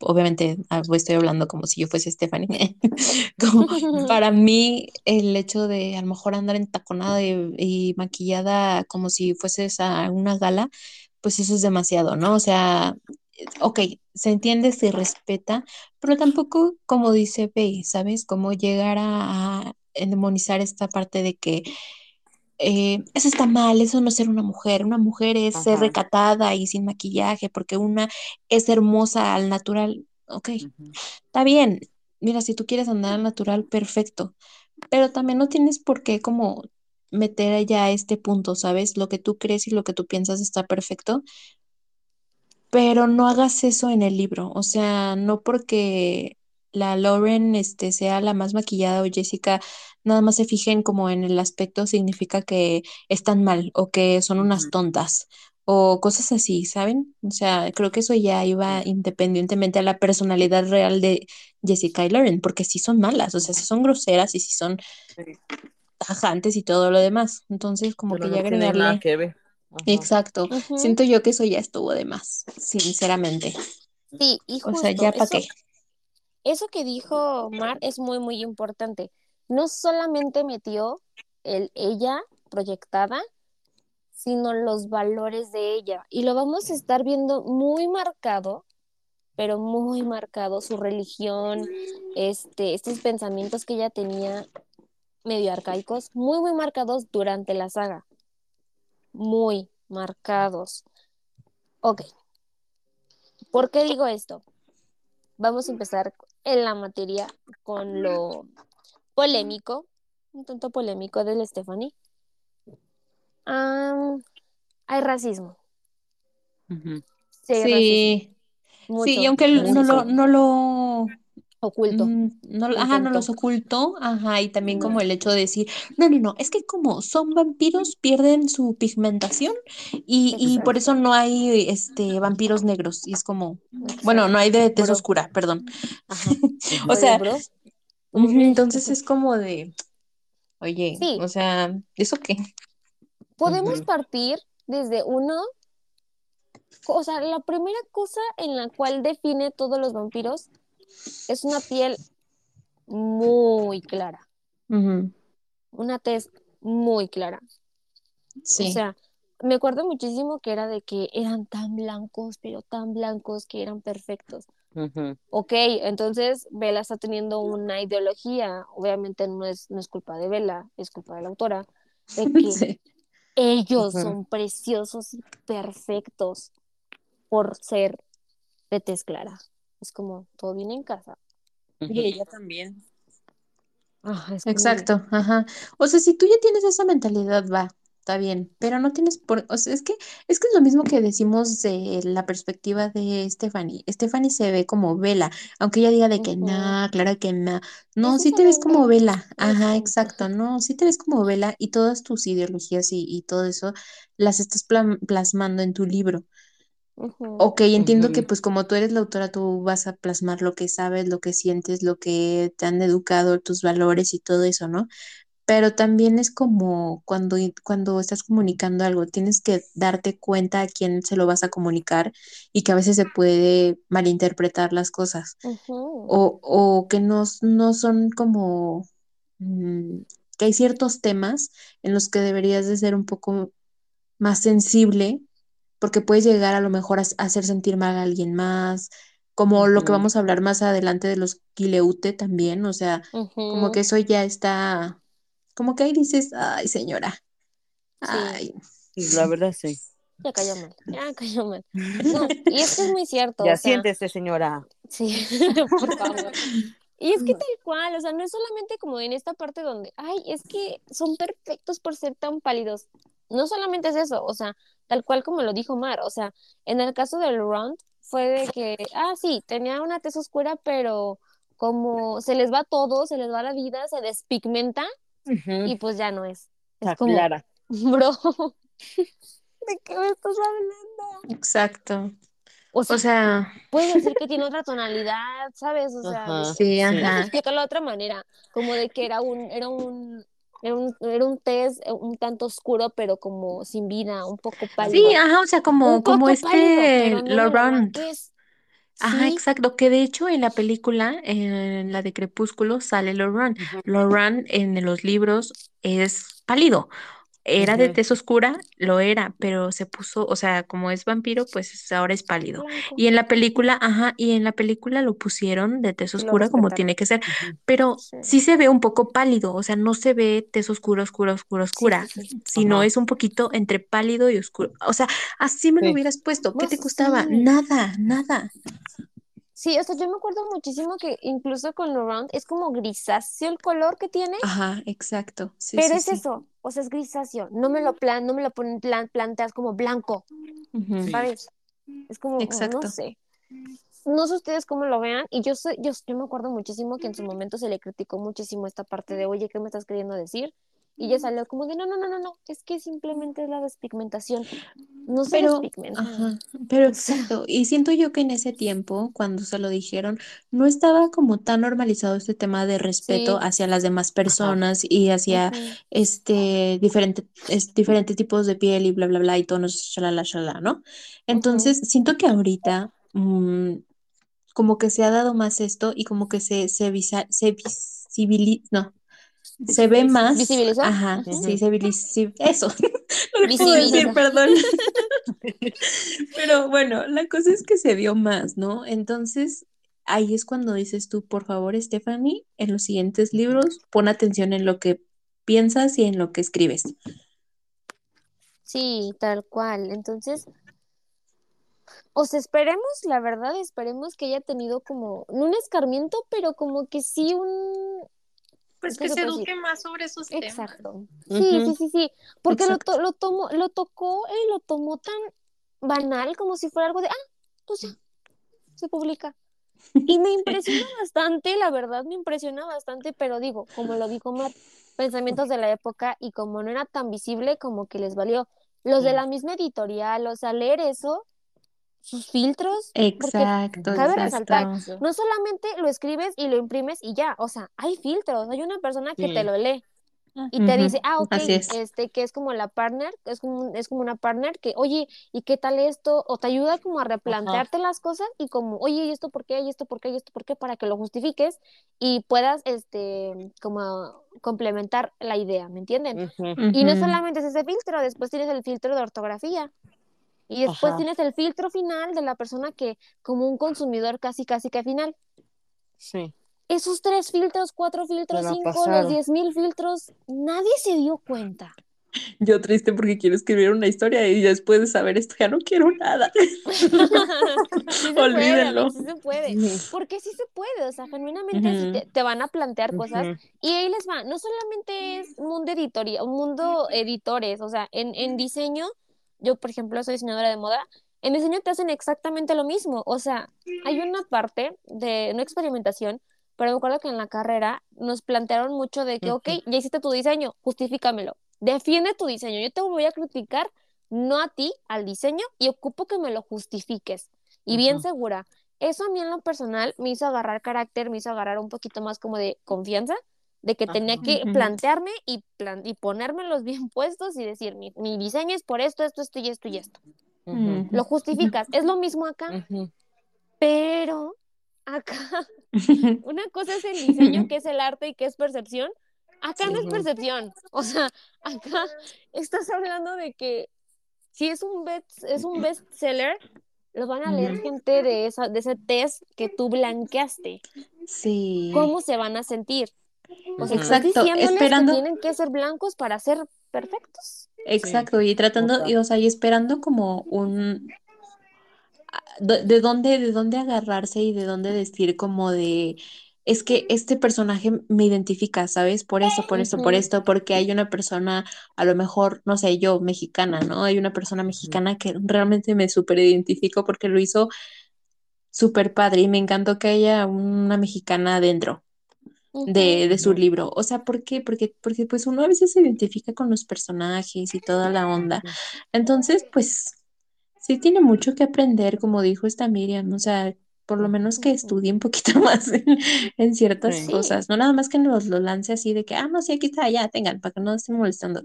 obviamente ah, estoy hablando como si yo fuese Stephanie, como para mí el hecho de a lo mejor andar entaconada y, y maquillada como si fueses a una gala, pues eso es demasiado, ¿no? O sea, ok, se entiende, se respeta, pero tampoco, como dice Bey, ¿sabes? Como llegar a, a demonizar esta parte de que eh, eso está mal, eso no es ser una mujer, una mujer es ser recatada y sin maquillaje, porque una es hermosa al natural, ok, está bien, mira, si tú quieres andar al natural, perfecto, pero también no tienes por qué como meter ya a este punto, ¿sabes? Lo que tú crees y lo que tú piensas está perfecto, pero no hagas eso en el libro, o sea, no porque la Lauren este, sea la más maquillada o Jessica nada más se fijen como en el aspecto significa que están mal o que son unas tontas o cosas así, ¿saben? O sea, creo que eso ya iba independientemente a la personalidad real de Jessica y Lauren, porque sí son malas, o sea, sí son groseras y sí son tajantes y todo lo demás. Entonces, como Pero que ya nada agregarle... que ver. Ajá. Exacto. Siento yo que eso ya estuvo de más, sinceramente. Sí, y O sea, ya para eso, qué. Eso que dijo Mar es muy, muy importante. No solamente metió el ella proyectada, sino los valores de ella. Y lo vamos a estar viendo muy marcado, pero muy marcado, su religión, este, estos pensamientos que ella tenía medio arcaicos, muy, muy marcados durante la saga. Muy marcados. Ok. ¿Por qué digo esto? Vamos a empezar en la materia con lo polémico, un tanto polémico del Stephanie. Hay racismo. Sí, racismo. Sí, Mucho sí, y aunque él no lo, no lo, Oculto. mm, no, ajá, no los ocultó, ajá, y también como el hecho de decir, no, no, no, es que como son vampiros, pierden su pigmentación y, y por eso no hay este vampiros negros, y es como, bueno, no hay de tez oscura, perdón. Ajá. O sea, entonces es como de, oye, Sí, o sea, ¿eso qué? podemos partir desde uno, o sea, la primera cosa en la cual define todos los vampiros es una piel muy clara, una tez muy clara. O Sí, sea, me acuerdo muchísimo que era de que eran tan blancos, pero tan blancos que eran perfectos. Ujú. Ok, entonces Vela está teniendo una ideología, obviamente no es, no es culpa de Vela, es culpa de la autora, de que sí, ellos son preciosos y perfectos por ser de tez clara. Es como, todo viene en casa. Y ella también. Ah, es como, exacto, ajá. O sea, si tú ya tienes esa mentalidad, va, está bien, pero no tienes por, o sea, es que es que es lo mismo que decimos de la perspectiva de Stephanie. Stephanie se ve como Vela, aunque ella diga de que ujú, no, claro que no. es No, sí te ves como Vela, ajá, exacto, no, sí te ves como Vela y todas tus ideologías y, y todo eso las estás plasmando en tu libro. Ok, entiendo que pues como tú eres la autora, tú vas a plasmar lo que sabes, lo que sientes, lo que te han educado, tus valores y todo eso, ¿no? Pero también es como cuando, cuando estás comunicando algo, tienes que darte cuenta a quién se lo vas a comunicar y que a veces se puede malinterpretar las cosas. O, o que no, no son como, mm, que hay ciertos temas en los que deberías de ser un poco más sensible porque puedes llegar a lo mejor a, hacer sentir mal a alguien más, como lo que Ujú. vamos a hablar más adelante de los Quileute también, o sea, como que eso ya está, como que ahí dices, ay señora, Sí, ay, Y La verdad, sí. ya cayó mal, ya cayó mal. No, y es que es muy cierto, o Ya sea, siéntese, señora. sí, por favor. Y es que tal cual, o sea, no es solamente como en esta parte donde, ay, es que son perfectos por ser tan pálidos. No solamente es eso, o sea, tal cual como lo dijo Mar, o sea, en el caso del Rond fue de que, ah, sí, tenía una tez oscura, pero como se les va todo, se les va la vida, se despigmenta y pues ya no es. Es Está como, clara. bro, ¿de qué me estás hablando? exacto, O o sea, sea, puedes decir que tiene otra tonalidad, ¿sabes? O sea, sí, ajá, explicarlo de otra manera, como de que era un, era un, era un, era un test eh, un tanto oscuro, pero como sin vida, un poco sí, pálido. ajá, o sea, Un como, como pálido, este no Laurent. Ajá, Sí, exacto, que de hecho en la película, en la de Crepúsculo, sale Lauren. Ujú, Lauren en los libros es pálido. Era de tez oscura, lo era, pero se puso, o sea, como es vampiro, pues ahora es pálido. blanco. Y en la película, ajá, y en la película lo pusieron de tez oscura como tiene que ser, pero Sí. sí se ve un poco pálido, o sea, no se ve tez oscura, oscura, oscura, oscura, sí, sí. sino Ajá. es un poquito entre pálido y oscuro. O sea, así me lo hubieras puesto. ¿Qué No, te costaba? Nada, nada. Sí, o sea, yo me acuerdo muchísimo que incluso con Laurent es como grisáceo el color que tiene, Ajá, exacto. Sí, pero sí, es sí. eso, o sea, es grisáceo. No me lo plan, no me lo pon- plan- planteas como blanco, Sí. ¿sabes? Es como, no Exacto. sé. No sé ustedes cómo lo vean, y yo sé, yo, yo me acuerdo muchísimo que en su momento se le criticó muchísimo esta parte de, oye, ¿qué me estás queriendo decir? Y ella salió como de, no, no, no, no, no, es que simplemente es la despigmentación. No se Pero, despigmenta. ajá, pero exacto. Y siento yo que en ese tiempo, cuando se lo dijeron, no estaba como tan normalizado este tema de respeto Sí. hacia las demás personas y hacia este diferente, es- diferentes tipos de piel y bla, bla, bla y tonos, shalala, shalala, ¿no? Entonces, siento que ahorita mm, como que se ha dado más esto y como que se, se, visa- se visibiliza, no, se ve más, ¿Visibilizó? ajá, sí, se visibiliza, eso, no lo puedo decir, Visibiliza. perdón. Pero bueno, la cosa es que se vio más, ¿no? Entonces, ahí es cuando dices tú, por favor, Stephanie, en los siguientes libros, pon atención en lo que piensas y en lo que escribes. Sí, tal cual. Entonces, o sea, esperemos, la verdad, esperemos que haya tenido como, no un escarmiento, pero como que sí un... Pues ¿qué que se eduque decir? más sobre esos temas. Exacto. Sí, sí, sí, sí. Porque lo, to- lo tomó, lo tocó y lo tomó tan banal como si fuera algo de, ah, pues ya, se publica. Y me impresiona bastante, la verdad, me impresiona bastante, pero digo, como lo dijo Matt, pensamientos de la época y como no era tan visible, como que les valió. Los de la misma editorial, o sea, leer eso, sus filtros, porque Exacto, cabe exacto. resaltar, no solamente lo escribes y lo imprimes y ya, o sea, hay filtros, hay una persona que te lo lee y te dice, ah, ok, Así es. este, que es como la partner, es como, es como una partner que, oye, ¿y qué tal esto? O te ayuda como a replantearte las cosas y como, oye, ¿y esto por qué? ¿Y esto por qué? ¿Y esto por qué? Para que lo justifiques y puedas, este, como complementar la idea, ¿me entienden? Y no solamente es ese filtro, después tienes el filtro de ortografía. Y después Ajá. tienes el filtro final de la persona que, como un consumidor casi, casi que final. Sí. Esos tres filtros, cuatro filtros, cinco, los diez mil filtros, nadie se dio cuenta. Yo triste porque quiero escribir una historia y después de saber esto ya no quiero nada. Sí puede, Olvídenlo. Alex, sí se puede. Porque sí se puede, o sea, genuinamente sí te, te van a plantear cosas y ahí les va. No solamente es mundo editoría, un mundo editores, o sea, en, en diseño, yo por ejemplo soy diseñadora de moda, en diseño te hacen exactamente lo mismo. O sea, hay una parte de, no experimentación, pero me acuerdo que en la carrera nos plantearon mucho de que, ok, ya hiciste tu diseño, justifícamelo, defiende tu diseño, yo te voy a criticar, no a ti, al diseño, y ocupo que me lo justifiques. Y bien segura. Eso a mí en lo personal me hizo agarrar carácter, me hizo agarrar un poquito más como de confianza, de que tenía Ajá. que plantearme y, plan y ponérmelos bien puestos y decir, mi, mi diseño es por esto, esto, esto y esto y esto. Lo justificas. Es lo mismo acá, pero acá una cosa es el diseño, que es el arte y que es percepción. Acá no es percepción. O sea, acá estás hablando de que si es un best, es un bestseller, lo van a leer gente de, esa, de ese test que tú blanqueaste. Sí. ¿Cómo se van a sentir? O sea, Ujú. estás Exacto, esperando. que tienen que ser blancos para ser perfectos. Exacto, y tratando, y, o sea, y esperando como un a- de, de dónde, de dónde agarrarse y de dónde decir como de es que este personaje me identifica, ¿sabes? Por esto, por esto, por esto, porque hay una persona, a lo mejor, no sé, yo, mexicana, ¿no? Hay una persona mexicana que realmente me súper identifico porque lo hizo súper padre y me encantó que haya una mexicana adentro De, de su libro. O sea, ¿por qué? Porque, porque pues uno a veces se identifica con los personajes y toda la onda. Entonces, pues sí tiene mucho que aprender, como dijo esta Miriam, o sea, por lo menos que estudie un poquito más en, en ciertas Sí. Cosas, no nada más que nos lo lance así de que, ah, no, sí, aquí está, ya, tengan, para que no estén molestando.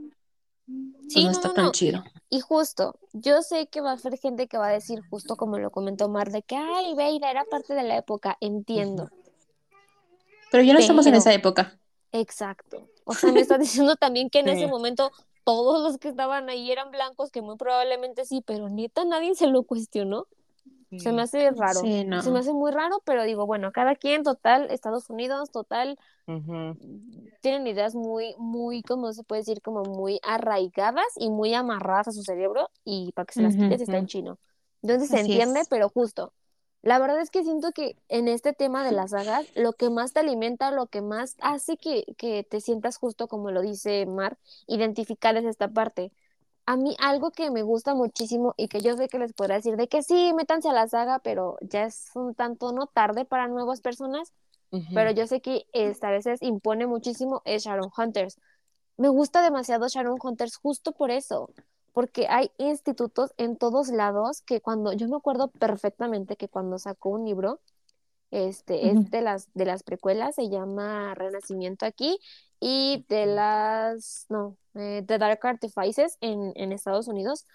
Sí, no no, está no, tan no. chido. Y justo, yo sé que va a haber gente que va a decir, justo como lo comentó Mar, de que, ay, Veira era parte de la época, entiendo. Pero ya no estamos en esa época. Exacto. O sea, me está diciendo también que en ese momento todos los que estaban ahí eran blancos, que muy probablemente sí, pero neta nadie se lo cuestionó. Se me hace raro. Sí, no. Se me hace muy raro, pero digo, bueno, cada quien, total, Estados Unidos, total, tienen ideas muy, muy, como se puede decir, como muy arraigadas y muy amarradas a su cerebro y para que se las quites está en chino. Entonces se entiende, es. pero justo. La verdad es que siento que en este tema de las sagas, lo que más te alimenta, lo que más hace que, que te sientas justo, como lo dice Mar, identificar es esta parte. A mí algo que me gusta muchísimo y que yo sé que les podrá decir de que sí, métanse a la saga, pero ya es un tanto no tarde para nuevas personas, pero yo sé que esta a veces impone muchísimo es Shadowhunters. Me gusta demasiado Shadowhunters justo por eso, porque hay institutos en todos lados que cuando, yo me acuerdo perfectamente que cuando sacó un libro, este, es de las, de las precuelas, se llama Renacimiento aquí, y de las, no, eh, The Dark Artifices en, en Estados Unidos,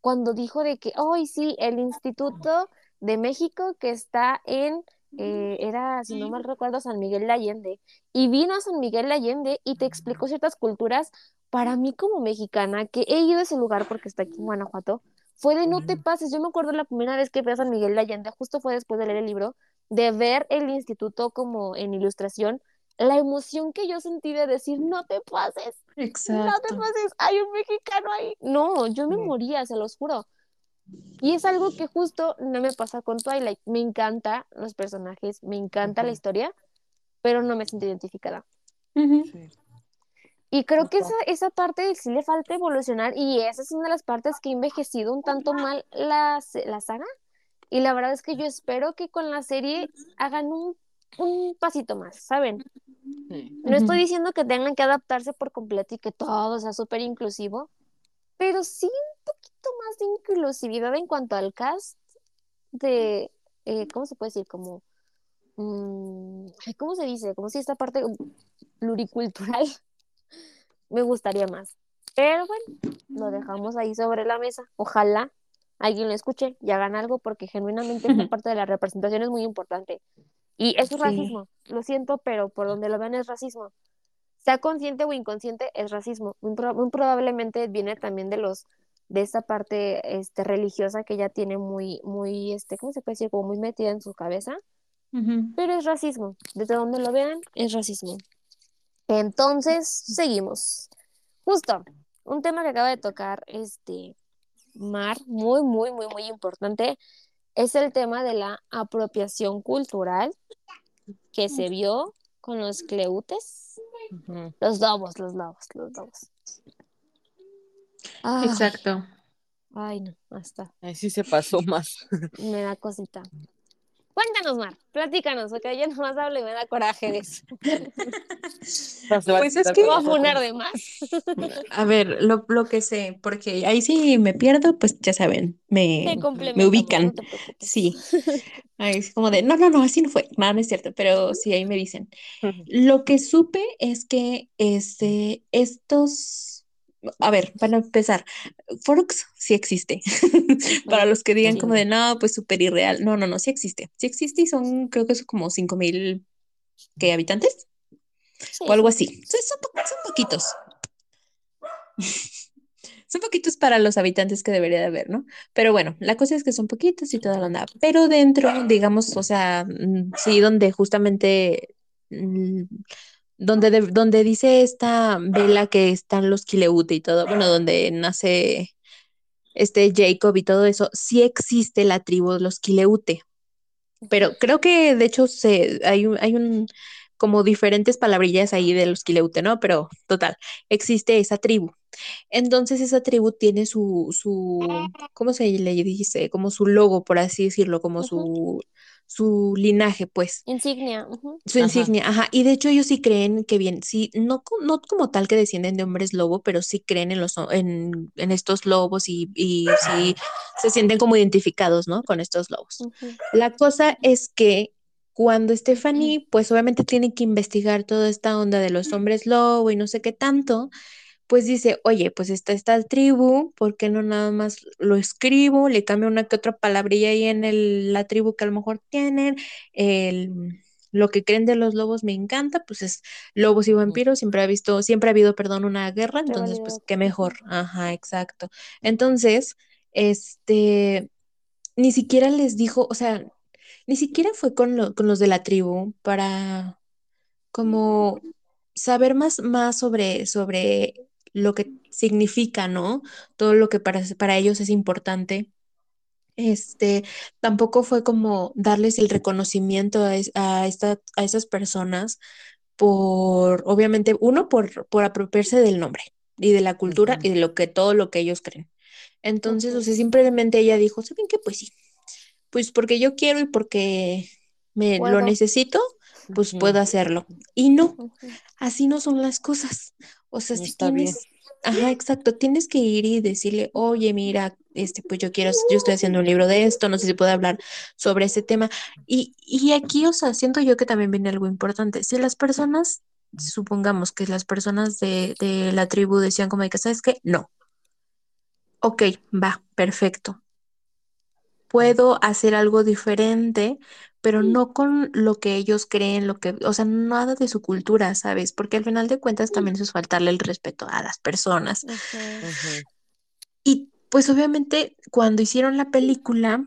cuando dijo de que, hoy sí, el Instituto de México que está en, eh, era, si no mal recuerdo, San Miguel de Allende, y vino a San Miguel de Allende y te explicó ciertas culturas, para mí como mexicana, que he ido a ese lugar porque está aquí en Guanajuato, fue de no te pases, yo me acuerdo la primera vez que fui a San Miguel de Allende, justo fue después de leer el libro, de ver el instituto como en ilustración, la emoción que yo sentí de decir, no te pases, no te Exacto. pases, hay un mexicano ahí. No, yo me moría, se los juro. Y es algo que justo no me pasa con Twilight. Me encanta los personajes, me encanta la historia, pero no me siento identificada. Sí. Y creo que esa, esa parte sí le falta evolucionar y esa es una de las partes que ha envejecido un tanto mal la, la saga. Y la verdad es que yo espero que con la serie hagan un, un pasito más, ¿saben? Sí. No estoy diciendo que tengan que adaptarse por completo y que todo sea súper inclusivo, pero sí un poquito más de inclusividad en cuanto al cast de, eh, ¿cómo se puede decir? Como, mm, ¿cómo se dice? Como si esta parte pluricultural me gustaría más. Pero bueno, lo dejamos ahí sobre la mesa. Ojalá alguien lo escuche y hagan algo porque genuinamente esta parte de la representación es muy importante. Y eso es Sí. racismo, lo siento, pero por donde lo vean es racismo. Sea consciente o inconsciente, es racismo. Muy, pro- muy probablemente viene también de los de esta parte este, religiosa que ya tiene muy, muy, este, ¿cómo se puede decir? Como muy metida en su cabeza. Pero es racismo. Desde donde lo vean, es racismo. Entonces, seguimos. Justo, un tema que acaba de tocar este Mar, muy, muy, muy, muy importante, es el tema de la apropiación cultural que se vio con los cleutes, los lobos, los lobos, los lobos. Ay, Exacto. ay, no, hasta Ahí sí se pasó más. me da cosita. Cuéntanos, Mar, platícanos, porque yo nomás hablo y me da coraje de eso. Pues es que- voy a funar de más. A ver, lo, lo que sé, porque ahí sí me pierdo, pues ya saben, me, me ubican. no. Sí. Ahí es como de, no, no, no, así no fue. No, no es cierto, pero sí, ahí me dicen. Lo que supe es que este, estos, a ver, para empezar, Forks sí existe. Para los que digan como de, no, pues súper irreal. No, no, no, sí existe. Sí existe y son, creo que son como cinco mil ¿qué, habitantes Sí, o algo sí. así. Son, son po- son poquitos. Son poquitos para los habitantes que debería de haber, ¿no? Pero bueno, la cosa es que son poquitos y toda la onda. Pero dentro, digamos, o sea, mm, sí, donde justamente, mm, donde, de- donde dice esta vela que están los Kileute y todo, bueno, donde nace este Jacob y todo eso, sí existe la tribu de los Kileute. Pero creo que de hecho se, hay un, hay un como diferentes palabrillas ahí de los Kileute, ¿no? Pero total, existe esa tribu. Entonces esa tribu tiene su, su, ¿cómo se le dice? Como su logo, por así decirlo, como su, su linaje, pues, Insignia. su Ajá. insignia, ajá. Y de hecho ellos sí creen que bien, sí, no, no como tal que descienden de hombres lobo, pero sí creen en los, en, en estos lobos y, y sí se sienten como identificados, ¿no? Con estos lobos. La cosa es que cuando Stephanie, pues obviamente tiene que investigar toda esta onda de los hombres lobo y no sé qué tanto, pues dice, oye, pues está esta tribu, ¿por qué no nada más lo escribo? Le cambio una que otra palabrilla ahí en el- la tribu que a lo mejor tienen, el, lo que creen de los lobos me encanta, pues es lobos y vampiros, siempre ha visto, siempre ha habido, perdón, una guerra, entonces pues qué mejor, ajá, exacto. Entonces, este, ni siquiera les dijo, o sea, ni siquiera fue con, lo- con los de la tribu para como saber más, más sobre, sobre lo que significa, ¿no? Todo lo que para, para ellos es importante. Este, tampoco fue como darles el reconocimiento a, a, esta- a esas personas por, obviamente, uno, por, por apropiarse del nombre y de la cultura y de lo que, todo lo que ellos creen. Entonces, o sea, simplemente ella dijo, ¿saben qué? Pues sí, pues porque yo quiero y porque me lo necesito, pues puedo hacerlo. Y no, así no son las cosas. O sea, No si bien. tienes, ajá, exacto, tienes que ir y decirle, oye, mira, este, pues yo quiero, yo estoy haciendo un libro de esto, no sé si puedo hablar sobre ese tema. Y, y aquí, o sea, siento yo que también viene algo importante. Si las personas, supongamos que las personas de, de la tribu decían como de que, ¿sabes qué? No. Ok, va, perfecto. Puedo hacer algo diferente, pero no con lo que ellos creen, lo que, o sea, nada de su cultura, ¿sabes? Porque al final de cuentas también eso es faltarle el respeto a las personas. Y pues obviamente cuando hicieron la película,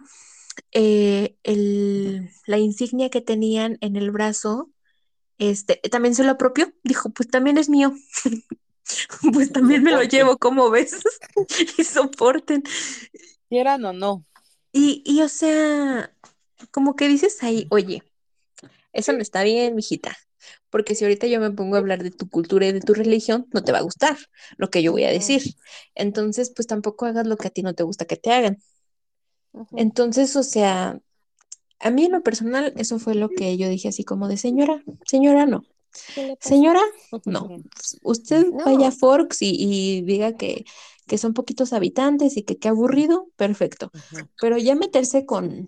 eh, el- la insignia que tenían en el brazo, este, también se lo apropió. Dijo, pues también es mío. Pues también me lo llevo, como ves? Y soporten. Quieran o no. Y, y o sea, como que dices ahí, oye, eso no está bien, mijita. Porque si ahorita yo me pongo a hablar de tu cultura y de tu religión, no te va a gustar lo que yo voy a decir. Entonces, pues tampoco hagas lo que a ti no te gusta que te hagan. Entonces, o sea, a mí en lo personal, eso fue lo que yo dije así como de señora, señora, no. Señora, no. Usted vaya a Forks y, y diga que, que son poquitos habitantes y que qué aburrido, perfecto. Pero ya meterse con,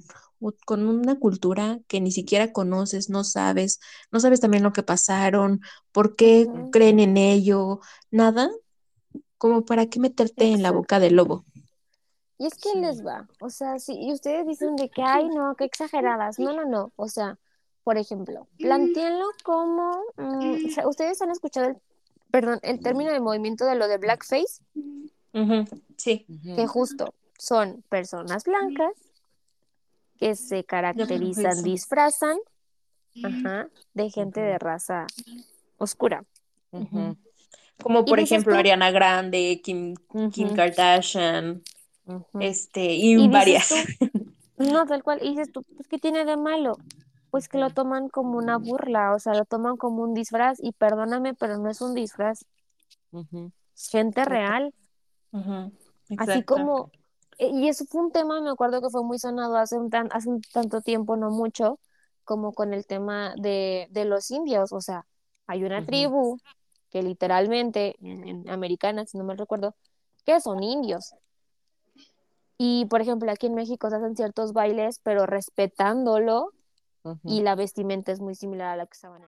con una cultura que ni siquiera conoces, no sabes, no sabes también lo que pasaron, por qué creen en ello, nada, como para qué meterte en la boca del lobo. Y es que Sí. les va, o sea, si y ustedes dicen de que, ay, no, qué exageradas. No, no, no. O sea, por ejemplo, plantéenlo como, mm, o sea, ustedes han escuchado el, perdón, el término de movimiento de lo de blackface, Sí. Que justo son personas blancas que se caracterizan, disfrazan, ajá, de gente de raza oscura. Como por ejemplo tú- Ariana Grande, Kim. Kardashian, este, y, varias. no, tal cual, y dices tú, pues, ¿qué tiene de malo? Pues que lo toman como una burla, o sea, lo toman como un disfraz, y perdóname, pero no es un disfraz, es gente real. Así como, e- y eso fue un tema, me acuerdo que fue muy sonado hace un, tan, hace un tanto tiempo, no mucho, como con el tema de, de los indios, o sea, hay una tribu que literalmente, en, en americana, si no me recuerdo, que son indios. Y, por ejemplo, aquí en México se hacen ciertos bailes, pero respetándolo, y la vestimenta es muy similar a la que usaban